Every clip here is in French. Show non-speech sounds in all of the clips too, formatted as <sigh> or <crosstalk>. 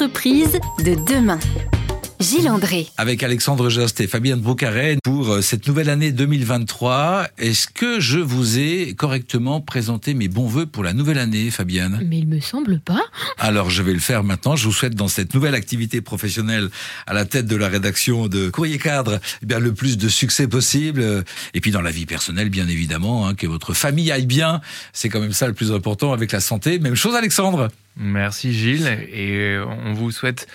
Entreprise de demain. Gilles André. Avec Alexandre Jost et Fabienne Broucaret pour euh, cette nouvelle année 2023. Est-ce que je vous ai correctement présenté mes bons voeux pour la nouvelle année, Fabienne? Mais il me semble pas. Alors je vais le faire maintenant. Je vous souhaite dans cette nouvelle activité professionnelle à la tête de la rédaction de Courrier Cadre eh bien, le plus de succès possible. Et puis dans la vie personnelle, bien évidemment, hein, que votre famille aille bien. C'est quand même ça le plus important avec la santé. Même chose, Alexandre. Merci Gilles et on vous souhaite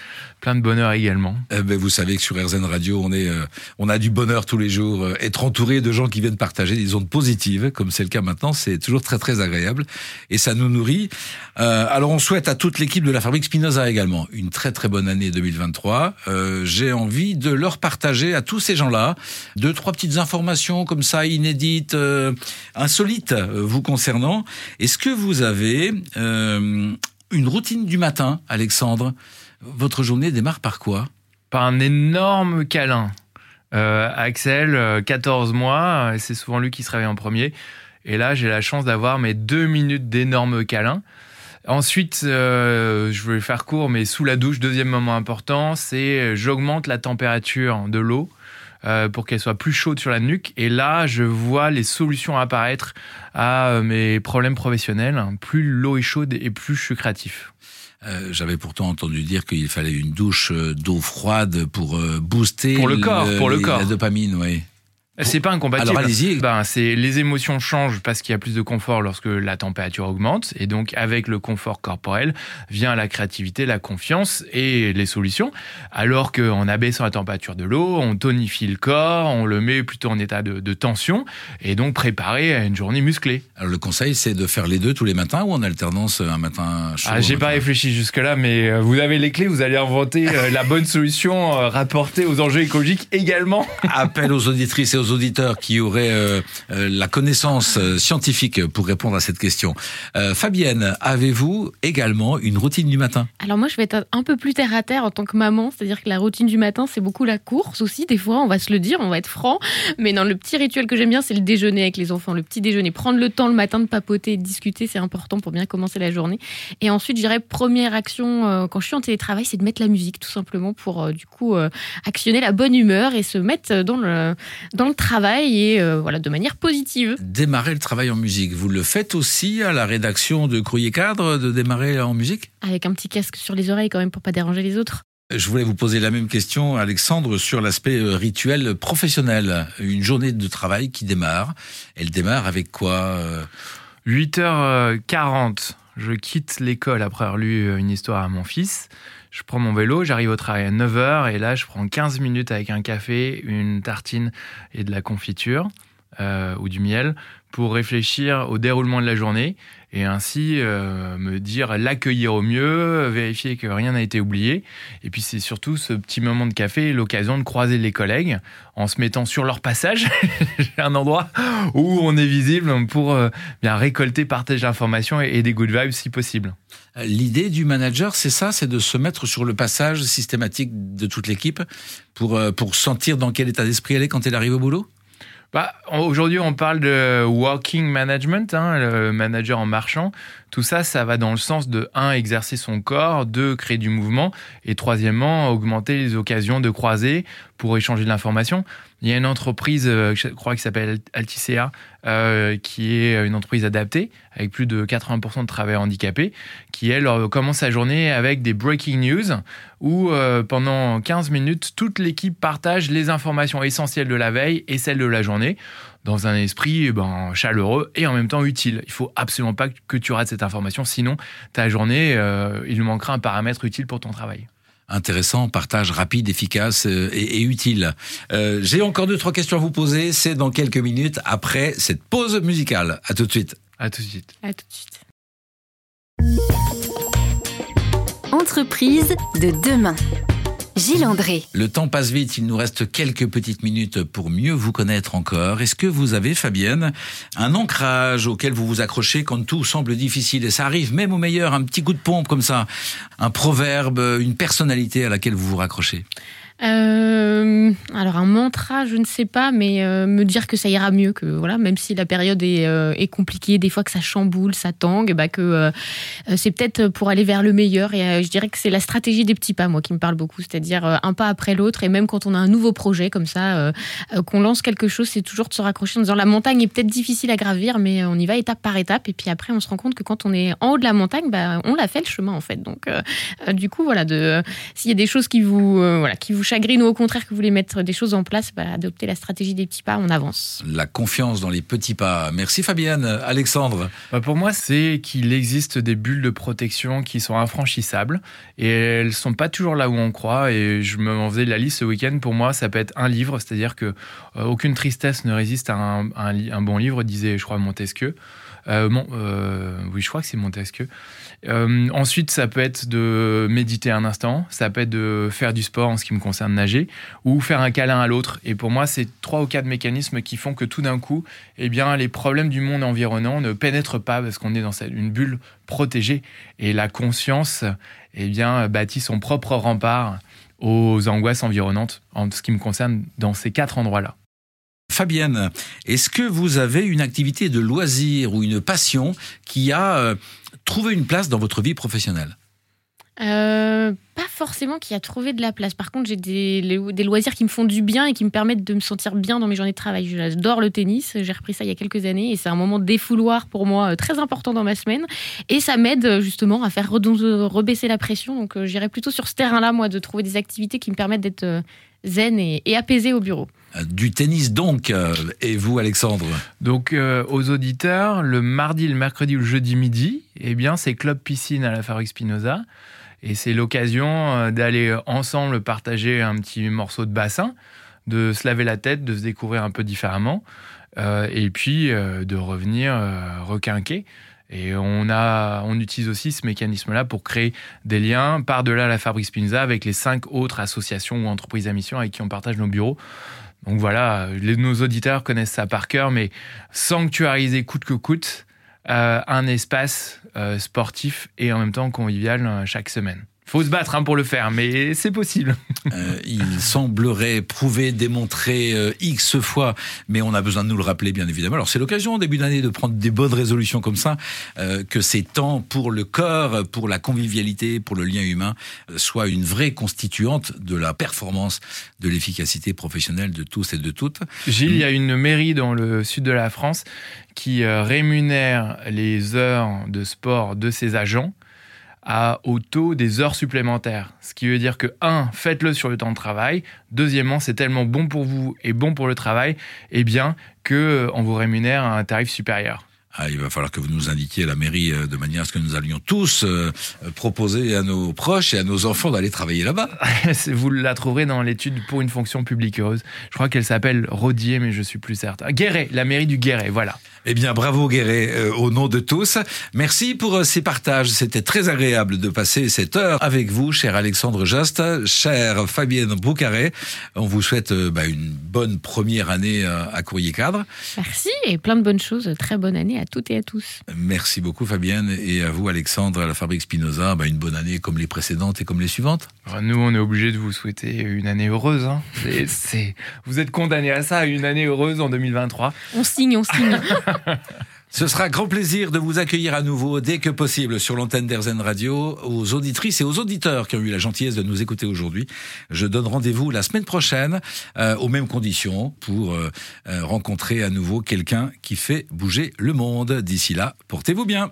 plein de bonheur également. Eh ben, vous savez que sur RZN Radio, on est, euh, on a du bonheur tous les jours. Euh, être entouré de gens qui viennent partager des ondes positives, comme c'est le cas maintenant, c'est toujours très très agréable et ça nous nourrit. Euh, alors on souhaite à toute l'équipe de la fabrique Spinoza également une très très bonne année 2023. J'ai envie de leur partager à tous ces gens-là deux trois petites informations comme ça inédites, insolites vous concernant. Est-ce que vous avez une routine du matin, Alexandre. Votre journée démarre par quoi? Par un énorme câlin. Euh, Axel, 14 euh, mois, c'est souvent lui qui se réveille en premier. Et là, j'ai la chance d'avoir mes deux minutes d'énorme câlin. Ensuite, euh, je vais faire court, mais sous la douche, deuxième moment important, c'est j'augmente la température de l'eau. Pour qu'elle soit plus chaude sur la nuque. Et là, je vois les solutions apparaître à mes problèmes professionnels. Plus l'eau est chaude et plus je suis créatif. Euh, j'avais pourtant entendu dire qu'il fallait une douche euh, d'eau froide pour euh, booster pour le corps, pour le corps. la dopamine, oui. C'est pas incompatible. Alors allez-y. Ben, c'est les émotions changent parce qu'il y a plus de confort lorsque la température augmente et donc avec le confort corporel vient la créativité, la confiance et les solutions. Alors qu'en abaissant la température de l'eau, on tonifie le corps, on le met plutôt en état de, tension et donc préparé à une journée musclée. Alors le conseil c'est de faire les deux tous les matins ou en alternance un matin chaud. Ah, j'ai pas réfléchi jusque là, mais euh, vous avez les clés, vous allez inventer euh, la bonne solution euh, rapportée aux enjeux écologiques également. Appel aux auditrices et aux auditeurs qui auraient euh, euh, la connaissance euh, scientifique pour répondre à cette question. Fabienne, avez-vous également une routine du matin? Alors moi, je vais être un peu plus terre à terre en tant que maman, c'est-à-dire que la routine du matin, c'est beaucoup la course aussi. Des fois, on va se le dire, on va être franc, mais dans le petit rituel que j'aime bien, c'est le déjeuner avec les enfants, le petit déjeuner, prendre le temps le matin de papoter, de discuter, c'est important pour bien commencer la journée. Et ensuite, je dirais première action quand je suis en télétravail, c'est de mettre la musique tout simplement pour du coup actionner la bonne humeur et se mettre dans le dans le travail et euh, voilà de manière positive. Démarrer le travail en musique, vous le faites aussi à la rédaction de Courrier Cadre de démarrer en musique? Avec un petit casque sur les oreilles quand même pour pas déranger les autres. Je voulais vous poser la même question, Alexandre, sur l'aspect euh, rituel professionnel. Une journée de travail qui démarre. Elle démarre avec quoi 8h40. Je quitte l'école après avoir lu une histoire à mon fils. Je prends mon vélo, j'arrive au travail à 9h et là, je prends 15 minutes avec un café, une tartine et de la confiture euh, ou du miel pour réfléchir au déroulement de la journée et ainsi euh, me dire l'accueillir au mieux, vérifier que rien n'a été oublié. Et puis c'est surtout ce petit moment de café, l'occasion de croiser les collègues en se mettant sur leur passage. <laughs> Un endroit où on est visible pour euh, bien récolter, partager l'information et, et des good vibes si possible. L'idée du manager, c'est ça, c'est de se mettre sur le passage systématique de toute l'équipe pour, euh, pour sentir dans quel état d'esprit elle est quand elle arrive au boulot? Bah, Aujourd'hui, on parle de walking management, hein, le manager en marchant. Tout ça, ça va dans le sens de, un, exercer son corps, deux, créer du mouvement, et troisièmement, augmenter les occasions de croiser pour échanger de l'information. Il y a une entreprise, euh, je crois, qui s'appelle Alticea, euh, qui est une entreprise adaptée, avec plus de 80% de travailleurs handicapés, qui, elle, commence sa journée avec des breaking news, où euh, pendant 15 minutes, toute l'équipe partage les informations essentielles de la veille et celles de la journée dans un esprit eh ben, chaleureux et en même temps utile. Il faut absolument pas que tu rates cette information, sinon ta journée, il lui manquera un paramètre utile pour ton travail intéressant, partage rapide, efficace euh, et, utile. Euh, j'ai encore deux, trois questions à vous poser. C'est dans quelques minutes après cette pause musicale. À tout de suite. À tout de suite. À tout de suite. Entreprise de demain. André. Le temps passe vite, il nous reste quelques petites minutes pour mieux vous connaître encore. Est-ce que vous avez, Fabienne, un ancrage auquel vous vous accrochez quand tout semble difficile Et ça arrive même au meilleur, un petit coup de pompe comme ça, un proverbe, une personnalité à laquelle vous vous raccrochez? Euh, alors un mantra, je ne sais pas, mais euh, me dire que ça ira mieux, que voilà, même si la période est, euh, est compliquée, des fois que ça chamboule, ça tangue, bah que euh, euh, c'est peut-être pour aller vers le meilleur. Et euh, je dirais que c'est la stratégie des petits pas, moi, qui me parle beaucoup, c'est-à-dire un pas après l'autre. Et même quand on a un nouveau projet comme ça, qu'on lance quelque chose, c'est toujours de se raccrocher en disant la montagne est peut-être difficile à gravir, mais on y va étape par étape. Et puis après, on se rend compte que quand on est en haut de la montagne, bah, on l'a fait le chemin en fait. Donc du coup, voilà, de s'il y a des choses qui vous, voilà, qui vous chagrinent ou au contraire que vous voulez mettre des choses en place, bah, adoptez la stratégie des petits pas, on avance. La confiance dans les petits pas. Merci Fabienne. Alexandre, Bah, pour moi, c'est qu'il existe des bulles de protection qui sont infranchissables et elles sont pas toujours là où on croit. Et je me faisais la liste ce week-end. Pour moi, ça peut être un livre, c'est-à-dire que euh, aucune tristesse ne résiste à un, un li- un bon livre, disait, je crois, Montesquieu. Euh, euh, oui, je crois que c'est Montesquieu. Euh, ensuite, ça peut être de méditer un instant, ça peut être de faire du sport en ce qui me concerne nager, ou faire un câlin à l'autre. Et pour moi, c'est trois ou quatre mécanismes qui font que tout d'un coup, eh bien, les problèmes du monde environnant ne pénètrent pas parce qu'on est dans une bulle protégée. Et la conscience, eh bien, bâtit son propre rempart aux angoisses environnantes, en ce qui me concerne, dans ces quatre endroits-là. Fabienne, est-ce que vous avez une activité de loisir ou une passion qui a euh, trouvé une place dans votre vie professionnelle? Euh, pas forcément qui a trouvé de la place. Par contre, j'ai des, loisirs qui me font du bien et qui me permettent de me sentir bien dans mes journées de travail. J'adore le tennis. J'ai repris ça il y a quelques années et c'est un moment défouloir pour moi euh, très important dans ma semaine. Et ça m'aide justement à faire rebaisser la pression. Donc, j'irai plutôt sur ce terrain-là, moi, de trouver des activités qui me permettent d'être zen et, et apaisé au bureau. Du tennis donc. euh, Et vous, Alexandre Donc, euh, aux auditeurs, le mardi, le mercredi ou le jeudi midi, eh bien, c'est Club Piscine à la Fabrique Spinoza. Et c'est l'occasion euh, d'aller ensemble partager un petit morceau de bassin, de se laver la tête, de se découvrir un peu différemment, et puis de revenir requinquer. Et on, a, on utilise aussi ce mécanisme-là pour créer des liens par-delà la Fabrique Spinoza avec les cinq autres associations ou entreprises à mission avec qui on partage nos bureaux. Donc voilà, nos auditeurs connaissent ça par cœur, mais sanctuariser coûte que coûte euh, un espace euh, sportif et en même temps convivial euh, chaque semaine. Faut se battre hein, pour le faire, mais c'est possible. <laughs> Euh, il semblerait prouver, démontrer euh, X fois, mais on a besoin de nous le rappeler, bien évidemment. Alors, c'est l'occasion, au début d'année, de prendre des bonnes résolutions comme ça, euh, que ces temps pour le corps, pour la convivialité, pour le lien humain, soient une vraie constituante de la performance, de l'efficacité professionnelle de tous et de toutes. Gilles, il y a une mairie dans le sud de la France qui rémunère les heures de sport de ses agents à, au taux des heures supplémentaires. Ce qui veut dire que, un, faites-le sur le temps de travail. Deuxièmement, c'est tellement bon pour vous et bon pour le travail, eh bien, que euh, on vous rémunère à un tarif supérieur. Ah, il va falloir que vous nous indiquiez à la mairie euh, de manière à ce que nous allions tous euh, proposer à nos proches et à nos enfants d'aller travailler là-bas. <laughs> Vous la trouverez dans l'étude pour une fonction publique heureuse. Je crois qu'elle s'appelle Rodier, mais je suis plus certain. Guéret, la mairie du Guéret, voilà. Eh bien, bravo Guéret, euh, au nom de tous. Merci pour euh, ces partages. C'était très agréable de passer cette heure avec vous, cher Alexandre Jost, cher Fabienne Boucaret. On vous souhaite euh, bah, une bonne première année euh, à Courrier Cadre. Merci et plein de bonnes choses. Très bonne année à toutes et à tous. Merci beaucoup Fabienne et à vous Alexandre à la Fabrique Spinoza. Bah, une bonne année comme les précédentes et comme les suivantes. Alors, Nous, on est obligé de vous souhaiter une année heureuse. hein. <laughs> C'est- c'est- Vous êtes condamnés à ça, une année heureuse en 2023. On signe, on signe. <laughs> Ce sera grand plaisir de vous accueillir à nouveau dès que possible sur l'antenne d'Airzen Radio. Aux auditrices et aux auditeurs qui ont eu la gentillesse de nous écouter aujourd'hui, je donne rendez-vous la semaine prochaine euh, aux mêmes conditions pour euh, euh, rencontrer à nouveau quelqu'un qui fait bouger le monde. D'ici là, portez-vous bien.